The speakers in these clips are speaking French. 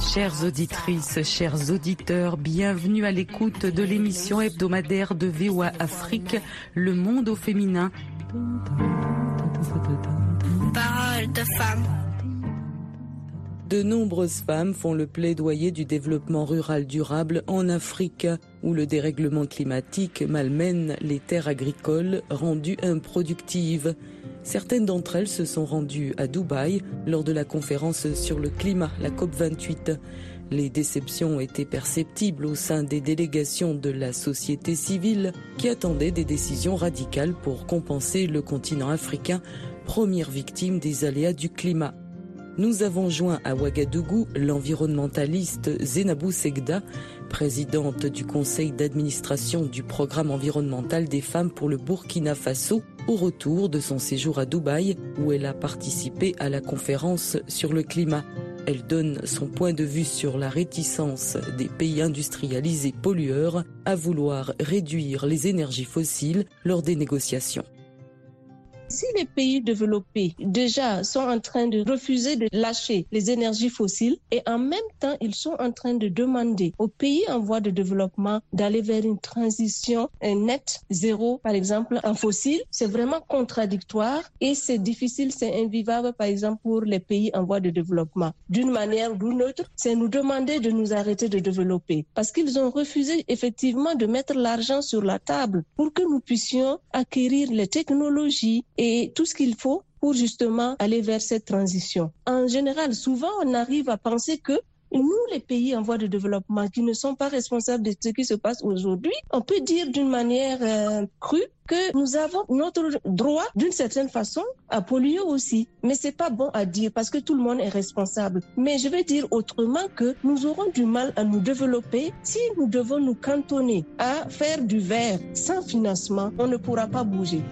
Chères auditrices, chers auditeurs, bienvenue à l'écoute de l'émission hebdomadaire de VOA Afrique, Le Monde au féminin. Parole de femme. De nombreuses femmes font le plaidoyer du développement rural durable en Afrique, où le dérèglement climatique malmène les terres agricoles rendues improductives. Certaines d'entre elles se sont rendues à Dubaï lors de la conférence sur le climat, la COP28. Les déceptions été perceptibles au sein des délégations de la société civile qui attendaient des décisions radicales pour compenser le continent africain, première victime des aléas du climat. Nous avons joint à Ouagadougou l'environnementaliste Zenabou Segda, présidente du conseil d'administration du programme environnemental des femmes pour le Burkina Faso, au retour de son séjour à Dubaï, où elle a participé à la conférence sur le climat. Elle donne son point de vue sur la réticence des pays industrialisés pollueurs à vouloir réduire les énergies fossiles lors des négociations. Si les pays développés déjà sont en train de refuser de lâcher les énergies fossiles et en même temps ils sont en train de demander aux pays en voie de développement d'aller vers une transition nette zéro par exemple en fossiles, c'est vraiment contradictoire et c'est difficile, c'est invivable par exemple pour les pays en voie de développement. D'une manière ou d'une autre, c'est nous demander de nous arrêter de développer parce qu'ils ont refusé effectivement de mettre l'argent sur la table pour que nous puissions acquérir les technologies et tout ce qu'il faut pour justement aller vers cette transition. En général, souvent, on arrive à penser que nous, les pays en voie de développement qui ne sont pas responsables de ce qui se passe aujourd'hui, on peut dire d'une manière euh, crue que nous avons notre droit, d'une certaine façon, à polluer aussi. Mais c'est pas bon à dire parce que tout le monde est responsable. Mais je vais dire autrement que nous aurons du mal à nous développer si nous devons nous cantonner à faire du verre sans financement. On ne pourra pas bouger.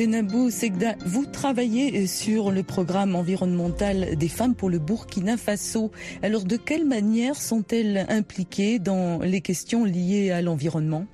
Zenabou Segda, vous travaillez sur le programme environnemental des femmes pour le Burkina Faso. Alors de quelle manière sont-elles impliquées dans les questions liées à l'environnement?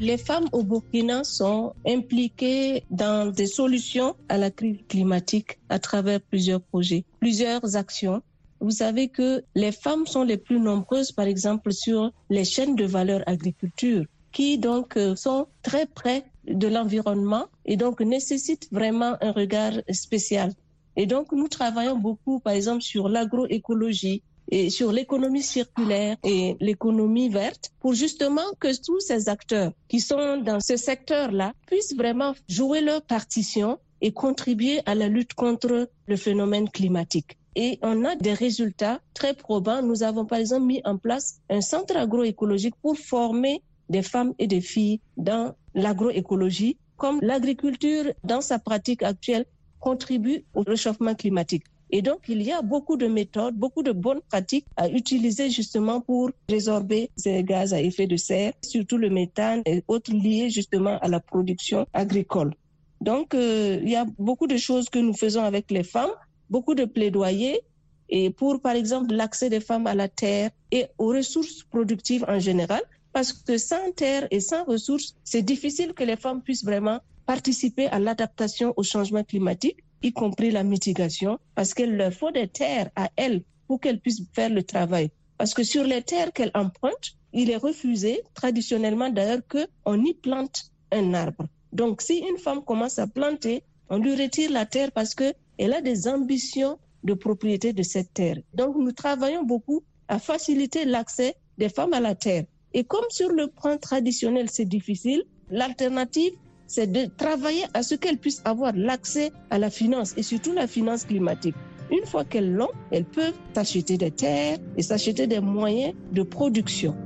Les femmes au Burkina sont impliquées dans des solutions à la crise climatique à travers plusieurs projets, plusieurs actions. Vous savez que les femmes sont les plus nombreuses, par exemple, sur les chaînes de valeur agriculture, qui donc sont très près de l'environnement et donc nécessitent vraiment un regard spécial. Et donc, nous travaillons beaucoup, par exemple, sur l'agroécologie et sur l'économie circulaire et l'économie verte pour justement que tous ces acteurs qui sont dans ce secteur-là puissent vraiment jouer leur partition et contribuer à la lutte contre le phénomène climatique. Et on a des résultats très probants. Nous avons par exemple mis en place un centre agroécologique pour former des femmes et des filles dans l'agroécologie, comme l'agriculture dans sa pratique actuelle contribue au réchauffement climatique. Et donc, il y a beaucoup de méthodes, beaucoup de bonnes pratiques à utiliser justement pour résorber ces gaz à effet de serre, surtout le méthane et autres liés justement à la production agricole. Donc, euh, il y a beaucoup de choses que nous faisons avec les femmes, beaucoup de plaidoyers et pour, par exemple, l'accès des femmes à la terre et aux ressources productives en général, parce que sans terre et sans ressources, c'est difficile que les femmes puissent vraiment participer à l'adaptation au changement climatique, y compris la mitigation, parce qu'il leur faut des terres à elles pour qu'elles puissent faire le travail. Parce que sur les terres qu'elles empruntent, il est refusé, traditionnellement d'ailleurs, qu'on y plante un arbre. Donc si une femme commence à planter, on lui retire la terre parce qu'elle a des ambitions de propriété de cette terre. Donc nous travaillons beaucoup à faciliter l'accès des femmes à la terre. Et comme sur le plan traditionnel, c'est difficile, l'alternative, c'est de travailler à ce qu'elles puissent avoir l'accès à la finance et surtout la finance climatique. Une fois qu'elles l'ont, elles peuvent s'acheter des terres et s'acheter des moyens de production.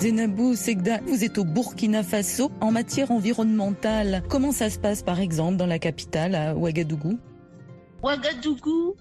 Zenabou Segda, vous êtes au Burkina Faso en matière environnementale. Comment ça se passe par exemple dans la capitale, à Ouagadougou? Ouagadougou,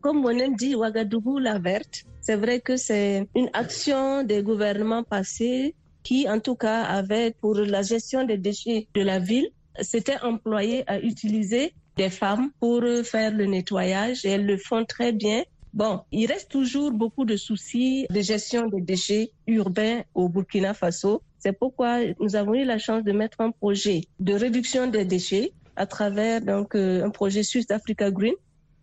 comme mon dit, Ouagadougou la verte, c'est vrai que c'est une action des gouvernements passés qui, en tout cas, avait pour la gestion des déchets de la ville, s'était employé à utiliser des femmes pour faire le nettoyage et elles le font très bien. Bon, il reste toujours beaucoup de soucis de gestion des déchets urbains au Burkina Faso. C'est pourquoi nous avons eu la chance de mettre un projet de réduction des déchets à travers donc euh, un projet Sud Africa Green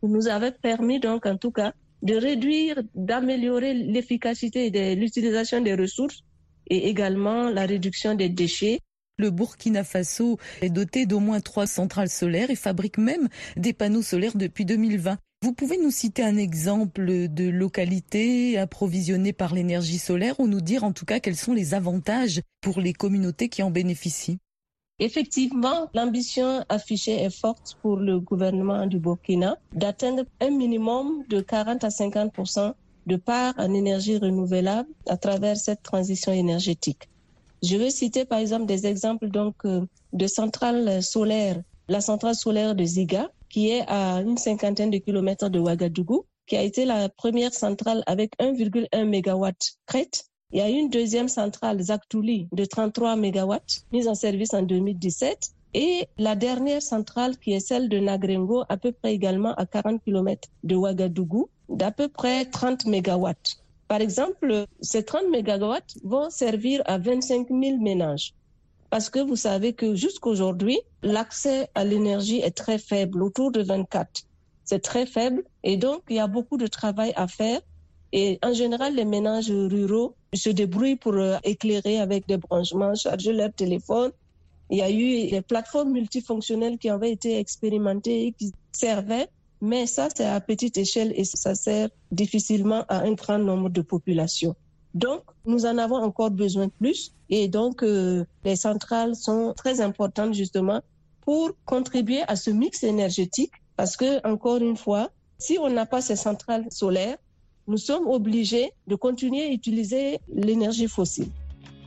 qui nous avait permis donc en tout cas de réduire, d'améliorer l'efficacité de l'utilisation des ressources et également la réduction des déchets. Le Burkina Faso est doté d'au moins trois centrales solaires et fabrique même des panneaux solaires depuis 2020. Vous pouvez nous citer un exemple de localité approvisionnée par l'énergie solaire ou nous dire en tout cas quels sont les avantages pour les communautés qui en bénéficient? Effectivement, l'ambition affichée est forte pour le gouvernement du Burkina d'atteindre un minimum de 40 à 50 de part en énergie renouvelable à travers cette transition énergétique. Je veux citer par exemple des exemples donc euh, de centrales solaires. La centrale solaire de Ziga, qui est à une cinquantaine de kilomètres de Ouagadougou, qui a été la première centrale avec 1,1 MW crête il y a une deuxième centrale, Zaktouli, de 33 MW, mise en service en 2017. Et la dernière centrale, qui est celle de Nagrengo, à peu près également à 40 km de Ouagadougou, d'à peu près 30 MW. Par exemple, ces 30 MW vont servir à 25 000 ménages. Parce que vous savez que jusqu'aujourd'hui, l'accès à l'énergie est très faible, autour de 24. C'est très faible et donc il y a beaucoup de travail à faire et en général, les ménages ruraux se débrouillent pour euh, éclairer avec des branchements, charger leur téléphone. Il y a eu des plateformes multifonctionnelles qui avaient été expérimentées et qui servaient, mais ça, c'est à petite échelle et ça sert difficilement à un grand nombre de populations. Donc, nous en avons encore besoin plus et donc euh, les centrales sont très importantes justement pour contribuer à ce mix énergétique parce que, encore une fois, si on n'a pas ces centrales solaires, nous sommes obligés de continuer à utiliser l'énergie fossile.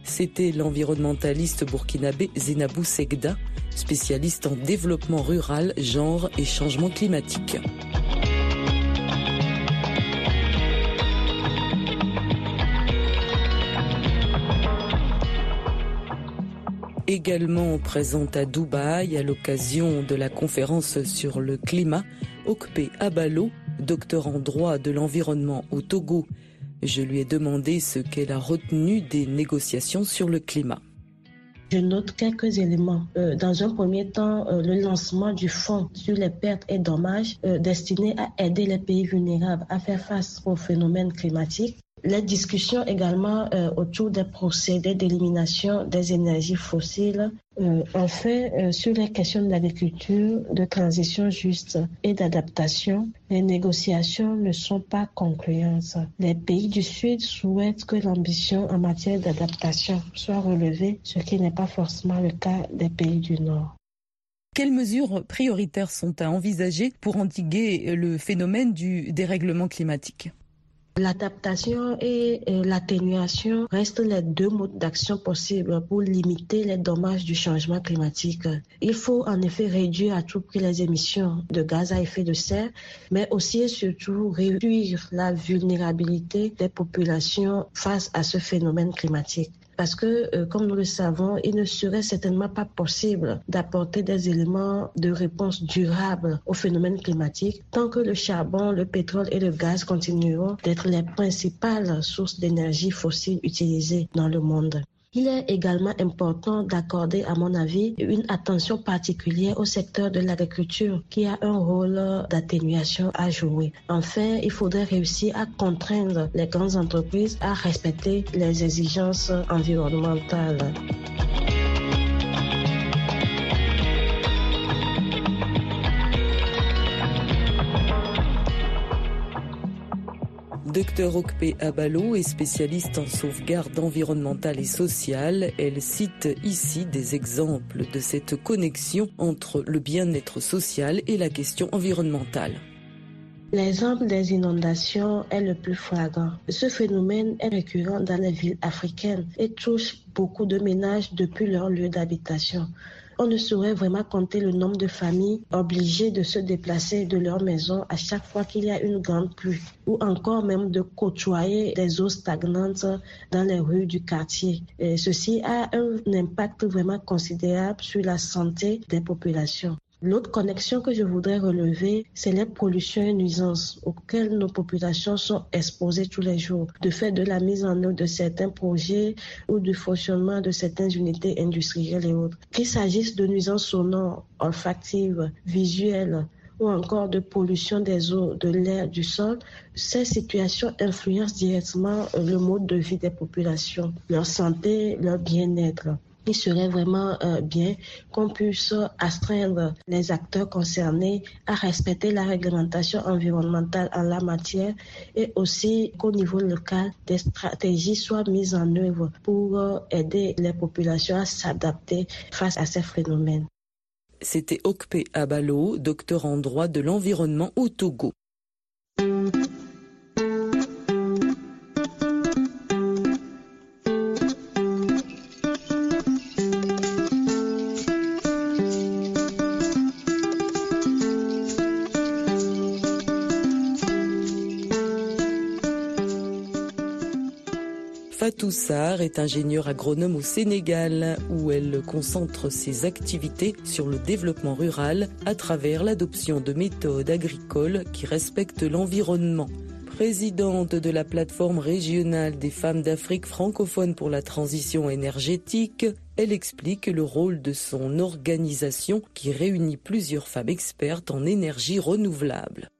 C'était l'environnementaliste burkinabé Zenabou Segda, spécialiste en développement rural, genre et changement climatique. Également présente à Dubaï à l'occasion de la conférence sur le climat, Okpe Abalo, docteur en droit de l'environnement au Togo. Je lui ai demandé ce qu'elle a retenu des négociations sur le climat. Je note quelques éléments. Euh, dans un premier temps, euh, le lancement du fonds sur les pertes et dommages euh, destiné à aider les pays vulnérables à faire face aux phénomènes climatiques les discussions également euh, autour des procédés d'élimination des énergies fossiles. Euh, enfin, euh, sur les questions de l'agriculture, de transition juste et d'adaptation, les négociations ne sont pas concluantes. Les pays du Sud souhaitent que l'ambition en matière d'adaptation soit relevée, ce qui n'est pas forcément le cas des pays du Nord. Quelles mesures prioritaires sont à envisager pour endiguer le phénomène du dérèglement climatique? L'adaptation et l'atténuation restent les deux modes d'action possibles pour limiter les dommages du changement climatique. Il faut en effet réduire à tout prix les émissions de gaz à effet de serre, mais aussi et surtout réduire la vulnérabilité des populations face à ce phénomène climatique parce que, euh, comme nous le savons, il ne serait certainement pas possible d'apporter des éléments de réponse durable au phénomène climatique tant que le charbon, le pétrole et le gaz continueront d'être les principales sources d'énergie fossile utilisées dans le monde. Il est également important d'accorder, à mon avis, une attention particulière au secteur de l'agriculture qui a un rôle d'atténuation à jouer. Enfin, il faudrait réussir à contraindre les grandes entreprises à respecter les exigences environnementales. Docteur Okpe Abalo est spécialiste en sauvegarde environnementale et sociale. Elle cite ici des exemples de cette connexion entre le bien-être social et la question environnementale. L'exemple des inondations est le plus flagrant. Ce phénomène est récurrent dans les villes africaines et touche beaucoup de ménages depuis leur lieu d'habitation. On ne saurait vraiment compter le nombre de familles obligées de se déplacer de leur maison à chaque fois qu'il y a une grande pluie ou encore même de côtoyer des eaux stagnantes dans les rues du quartier. Et ceci a un impact vraiment considérable sur la santé des populations. L'autre connexion que je voudrais relever, c'est les pollutions et nuisances auxquelles nos populations sont exposées tous les jours, de fait de la mise en œuvre de certains projets ou du fonctionnement de certaines unités industrielles et autres. Qu'il s'agisse de nuisances sonores, olfactives, visuelles, ou encore de pollution des eaux, de l'air, du sol, ces situations influencent directement le mode de vie des populations, leur santé, leur bien-être il serait vraiment euh, bien qu'on puisse astreindre les acteurs concernés à respecter la réglementation environnementale en la matière et aussi qu'au niveau local, des stratégies soient mises en œuvre pour euh, aider les populations à s'adapter face à ces phénomènes. C'était Okpe Abalo, docteur en droit de l'environnement au Togo. Est ingénieure agronome au Sénégal où elle concentre ses activités sur le développement rural à travers l'adoption de méthodes agricoles qui respectent l'environnement. Présidente de la plateforme régionale des femmes d'Afrique francophone pour la transition énergétique, elle explique le rôle de son organisation qui réunit plusieurs femmes expertes en énergie renouvelable.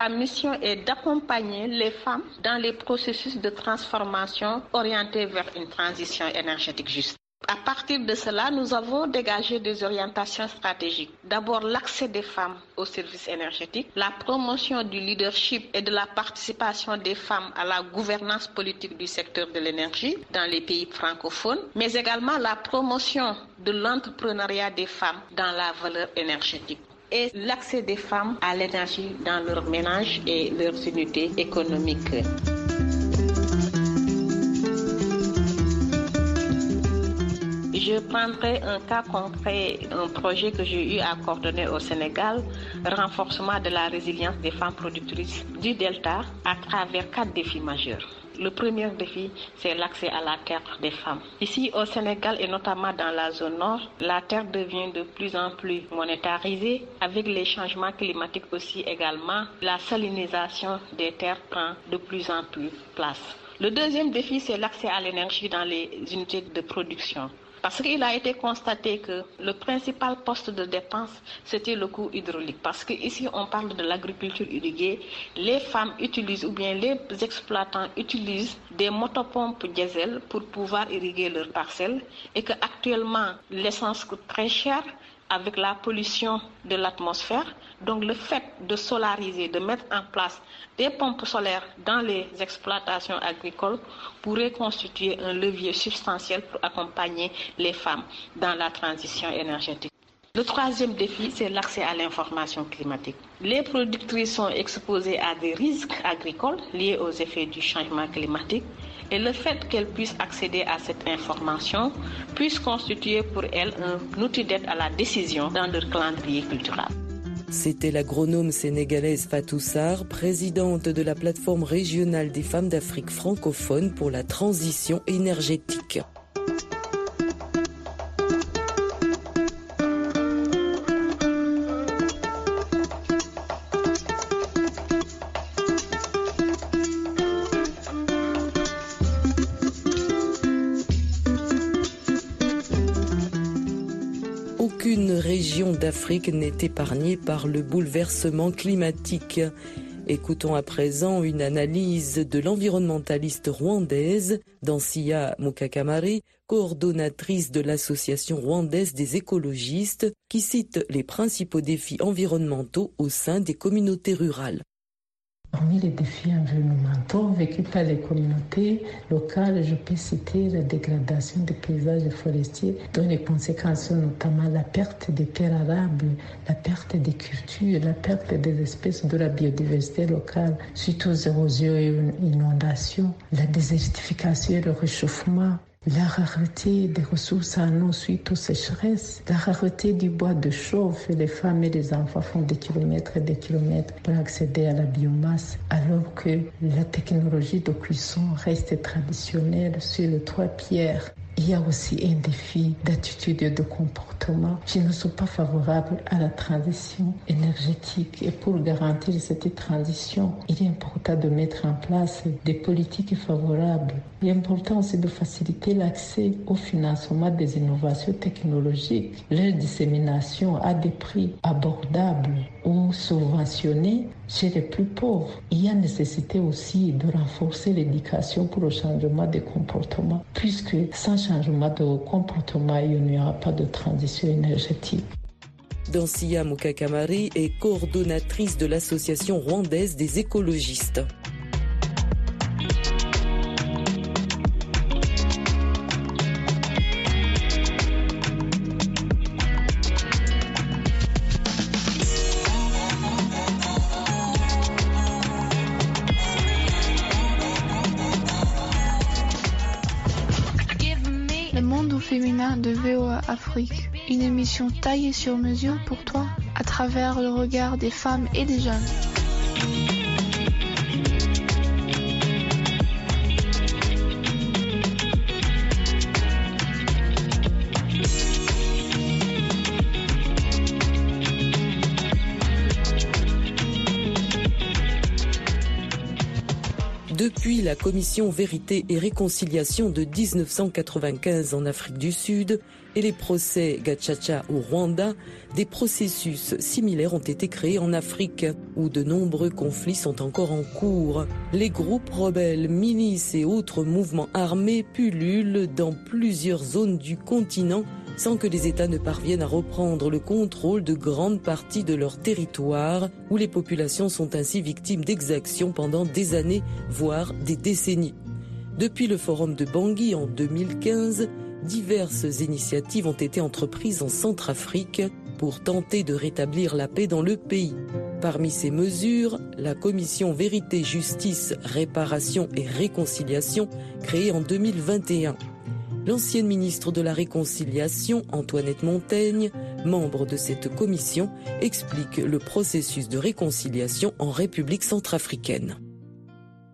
La mission est d'accompagner les femmes dans les processus de transformation orientés vers une transition énergétique juste. À partir de cela, nous avons dégagé des orientations stratégiques. D'abord, l'accès des femmes aux services énergétiques, la promotion du leadership et de la participation des femmes à la gouvernance politique du secteur de l'énergie dans les pays francophones, mais également la promotion de l'entrepreneuriat des femmes dans la valeur énergétique et l'accès des femmes à l'énergie dans leur ménage et leurs unités économiques. Je prendrai un cas concret, un projet que j'ai eu à coordonner au Sénégal, renforcement de la résilience des femmes productrices du Delta à travers quatre défis majeurs. Le premier défi, c'est l'accès à la terre des femmes. Ici au Sénégal et notamment dans la zone nord, la terre devient de plus en plus monétarisée. Avec les changements climatiques aussi également, la salinisation des terres prend de plus en plus place. Le deuxième défi, c'est l'accès à l'énergie dans les unités de production. Parce qu'il a été constaté que le principal poste de dépense, c'était le coût hydraulique. Parce qu'ici, on parle de l'agriculture irriguée. Les femmes utilisent, ou bien les exploitants utilisent des motopompes diesel pour pouvoir irriguer leurs parcelles. Et qu'actuellement, l'essence coûte très cher avec la pollution de l'atmosphère. Donc le fait de solariser, de mettre en place des pompes solaires dans les exploitations agricoles pourrait constituer un levier substantiel pour accompagner les femmes dans la transition énergétique. Le troisième défi, c'est l'accès à l'information climatique. Les productrices sont exposées à des risques agricoles liés aux effets du changement climatique et le fait qu'elles puissent accéder à cette information puisse constituer pour elles un outil d'aide à la décision dans leur calendrier culturel. C'était l'agronome sénégalaise Fatou Sarr, présidente de la plateforme régionale des femmes d'Afrique francophone pour la transition énergétique. Région d'Afrique n'est épargnée par le bouleversement climatique. Écoutons à présent une analyse de l'environnementaliste rwandaise Dansia Mukakamari, coordonnatrice de l'Association rwandaise des écologistes, qui cite les principaux défis environnementaux au sein des communautés rurales. Parmi les défis environnementaux vécus par les communautés locales, je peux citer la dégradation des paysages forestiers, dont les conséquences sont notamment la perte des terres arables, la perte des cultures, la perte des espèces de la biodiversité locale suite aux érosions et inondations, la désertification et le réchauffement, la rareté des ressources en eau suite aux sécheresses, la rareté du bois de chauffe. Les femmes et les enfants font des kilomètres et des kilomètres pour accéder à la biomasse, alors que la technologie de cuisson reste traditionnelle sur les trois pierres. Il y a aussi un défi d'attitude et de comportement qui ne sont pas favorables à la transition énergétique. Et pour garantir cette transition, il est important de mettre en place des politiques favorables. Il est important aussi de faciliter l'accès au financement des innovations technologiques, leur dissémination à des prix abordables ou subventionnés chez les plus pauvres. Il y a nécessité aussi de renforcer l'éducation pour le changement des comportements, puisque sans changement de comportement, il n'y aura pas de transition énergétique. Dansia Mukakamari est coordonnatrice de l'association rwandaise des écologistes. Émission taillée sur mesure pour toi à travers le regard des femmes et des jeunes. Depuis la commission Vérité et Réconciliation de 1995 en Afrique du Sud et les procès Gachacha au Rwanda, des processus similaires ont été créés en Afrique où de nombreux conflits sont encore en cours. Les groupes rebelles, milices et autres mouvements armés pullulent dans plusieurs zones du continent sans que les États ne parviennent à reprendre le contrôle de grandes parties de leur territoire, où les populations sont ainsi victimes d'exactions pendant des années, voire des décennies. Depuis le forum de Bangui en 2015, diverses initiatives ont été entreprises en Centrafrique pour tenter de rétablir la paix dans le pays. Parmi ces mesures, la commission Vérité, Justice, Réparation et Réconciliation, créée en 2021. L'ancienne ministre de la Réconciliation, Antoinette Montaigne, membre de cette commission, explique le processus de réconciliation en République centrafricaine.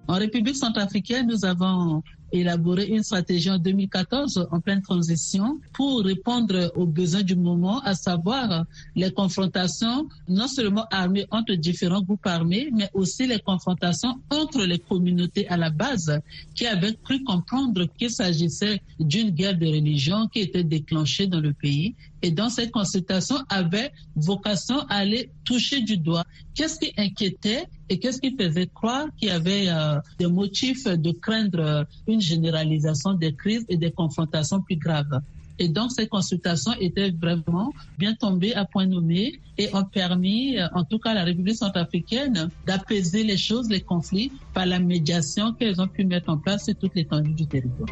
En République centrafricaine, nous avons élaboré une stratégie en 2014 en pleine transition pour répondre aux besoins du moment, à savoir les confrontations non seulement armées entre différents groupes armés, mais aussi les confrontations entre les communautés à la base qui avaient cru comprendre qu'il s'agissait d'une guerre de religion qui était déclenchée dans le pays et dans cette consultation avait vocation à aller toucher du doigt qu'est-ce qui inquiétait et qu'est-ce qui faisait croire qu'il y avait euh, des motifs de craindre une généralisation des crises et des confrontations plus graves? Et donc, ces consultations étaient vraiment bien tombées à point nommé et ont permis, en tout cas à la République centrafricaine, d'apaiser les choses, les conflits, par la médiation qu'elles ont pu mettre en place sur toute l'étendue du territoire.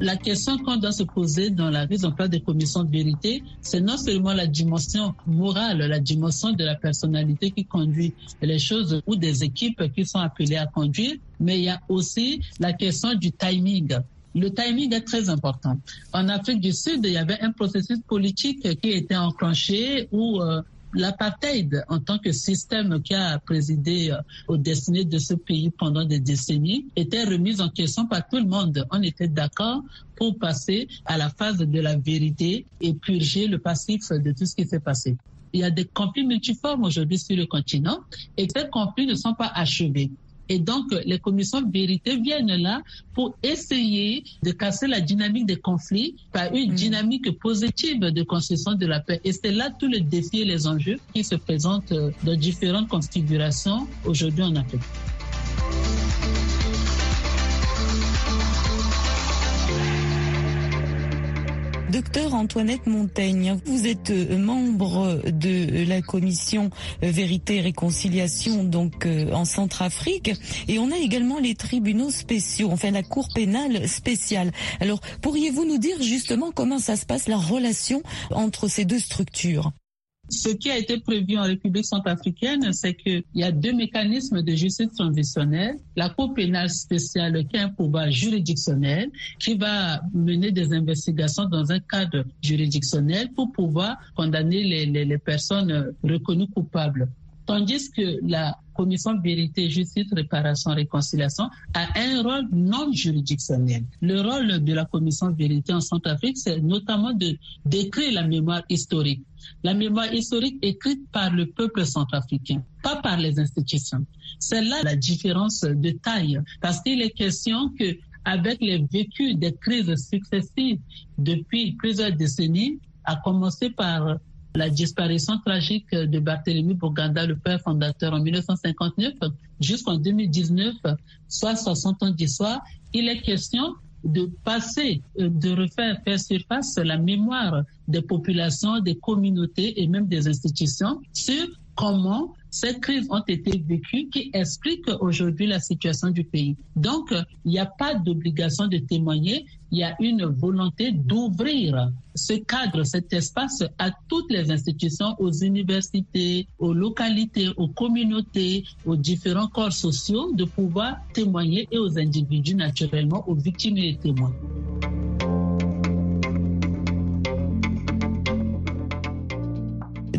La question qu'on doit se poser dans la mise en place des commissions de vérité, c'est non seulement la dimension morale, la dimension de la personnalité qui conduit les choses ou des équipes qui sont appelées à conduire, mais il y a aussi la question du timing. Le timing est très important. En Afrique du Sud, il y avait un processus politique qui était enclenché où euh, l'apartheid en tant que système qui a présidé euh, aux destinées de ce pays pendant des décennies était remise en question par tout le monde. On était d'accord pour passer à la phase de la vérité et purger le passif de tout ce qui s'est passé. Il y a des conflits multiformes aujourd'hui sur le continent et ces conflits ne sont pas achevés. Et donc, les commissions de vérité viennent là pour essayer de casser la dynamique des conflits par une dynamique positive de construction de la paix. Et c'est là tout le défi et les enjeux qui se présentent dans différentes configurations aujourd'hui en Afrique. Docteur Antoinette Montaigne, vous êtes euh, membre de la commission Vérité et Réconciliation donc euh, en Centrafrique et on a également les tribunaux spéciaux, enfin la Cour pénale spéciale. Alors pourriez-vous nous dire justement comment ça se passe la relation entre ces deux structures? Ce qui a été prévu en République centrafricaine, c'est qu'il y a deux mécanismes de justice transitionnelle. La Cour pénale spéciale qui a un pouvoir juridictionnel qui va mener des investigations dans un cadre juridictionnel pour pouvoir condamner les, les personnes reconnues coupables. Tandis que la commission vérité, justice, réparation, réconciliation a un rôle non juridictionnel. Le rôle de la commission vérité en Centrafrique, c'est notamment de décrire la mémoire historique. La mémoire historique écrite par le peuple centrafricain, pas par les institutions. C'est là la différence de taille, parce qu'il est question que avec les vécus des crises successives depuis plusieurs décennies, à commencer par la disparition tragique de Barthélemy Boganda, le père fondateur, en 1959 jusqu'en 2019, soit 60 ans d'histoire, il est question de passer, de refaire faire surface la mémoire des populations, des communautés et même des institutions sur comment ces crises ont été vécues qui expliquent aujourd'hui la situation du pays. Donc, il n'y a pas d'obligation de témoigner, il y a une volonté d'ouvrir ce cadre, cet espace à toutes les institutions, aux universités, aux localités, aux communautés, aux différents corps sociaux de pouvoir témoigner et aux individus naturellement, aux victimes et aux témoins.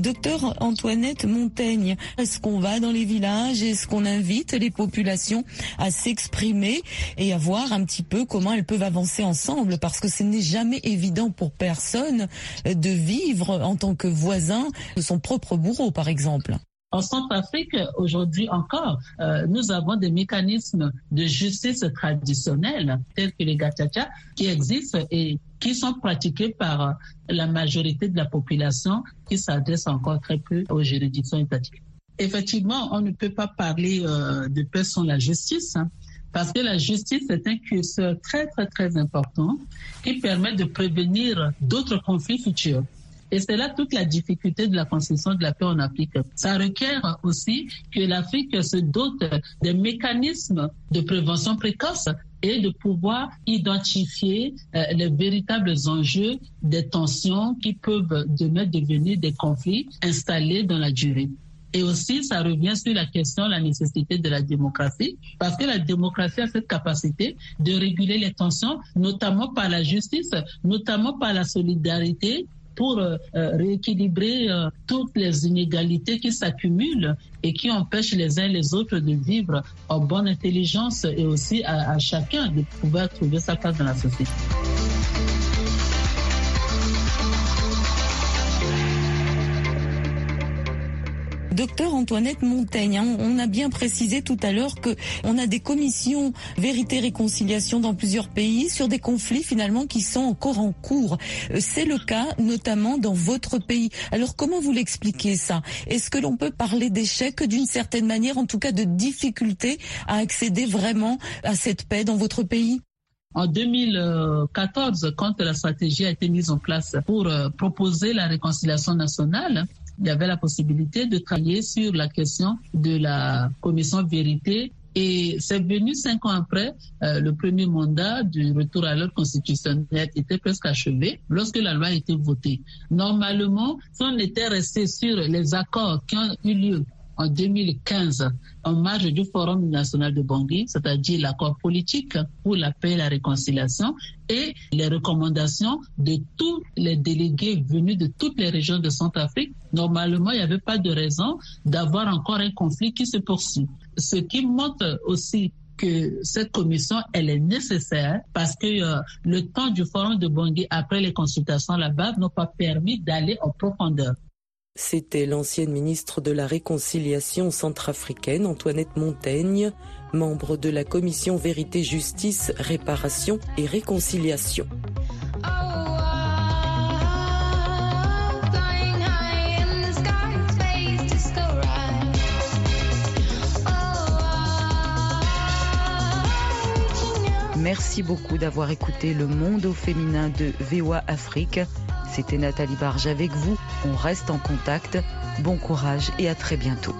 Docteur Antoinette Montaigne, est-ce qu'on va dans les villages? Est-ce qu'on invite les populations à s'exprimer et à voir un petit peu comment elles peuvent avancer ensemble? Parce que ce n'est jamais évident pour personne de vivre en tant que voisin de son propre bourreau, par exemple. En Centrafrique, aujourd'hui encore, euh, nous avons des mécanismes de justice traditionnels tels que les gachacha qui existent et qui sont pratiqués par la majorité de la population qui s'adresse encore très peu aux juridictions étatiques? Effectivement, on ne peut pas parler euh, de paix sans la justice. Hein, parce que la justice est un curseur très, très, très important qui permet de prévenir d'autres conflits futurs. Et c'est là toute la difficulté de la construction de la paix en Afrique. Ça requiert aussi que l'Afrique se dote des mécanismes de prévention précoce et de pouvoir identifier euh, les véritables enjeux des tensions qui peuvent demain devenir des conflits installés dans la durée. Et aussi, ça revient sur la question, la nécessité de la démocratie, parce que la démocratie a cette capacité de réguler les tensions, notamment par la justice, notamment par la solidarité, pour euh, euh, rééquilibrer euh, toutes les inégalités qui s'accumulent et qui empêchent les uns les autres de vivre en bonne intelligence et aussi à, à chacun de pouvoir trouver sa place dans la société. Docteur Antoinette Montaigne, hein, on a bien précisé tout à l'heure que on a des commissions vérité réconciliation dans plusieurs pays sur des conflits finalement qui sont encore en cours. Euh, c'est le cas notamment dans votre pays. Alors comment vous l'expliquez ça? Est-ce que l'on peut parler d'échec d'une certaine manière, en tout cas de difficulté à accéder vraiment à cette paix dans votre pays? En 2014, quand la stratégie a été mise en place pour euh, proposer la réconciliation nationale, il y avait la possibilité de travailler sur la question de la commission vérité et c'est venu cinq ans après, euh, le premier mandat du retour à l'ordre constitutionnel était presque achevé lorsque la loi a été votée. Normalement, si on était resté sur les accords qui ont eu lieu en 2015 en marge du Forum national de Bangui, c'est-à-dire l'accord politique pour la paix et la réconciliation et les recommandations de tous les délégués venus de toutes les régions de Centrafrique. Normalement, il n'y avait pas de raison d'avoir encore un conflit qui se poursuit. Ce qui montre aussi que cette commission, elle est nécessaire parce que euh, le temps du forum de Bangui après les consultations là-bas n'a pas permis d'aller en profondeur. C'était l'ancienne ministre de la Réconciliation centrafricaine, Antoinette Montaigne, membre de la commission Vérité, Justice, Réparation et Réconciliation. Merci beaucoup d'avoir écouté le monde au féminin de VOA Afrique. C'était Nathalie Barge avec vous. On reste en contact. Bon courage et à très bientôt.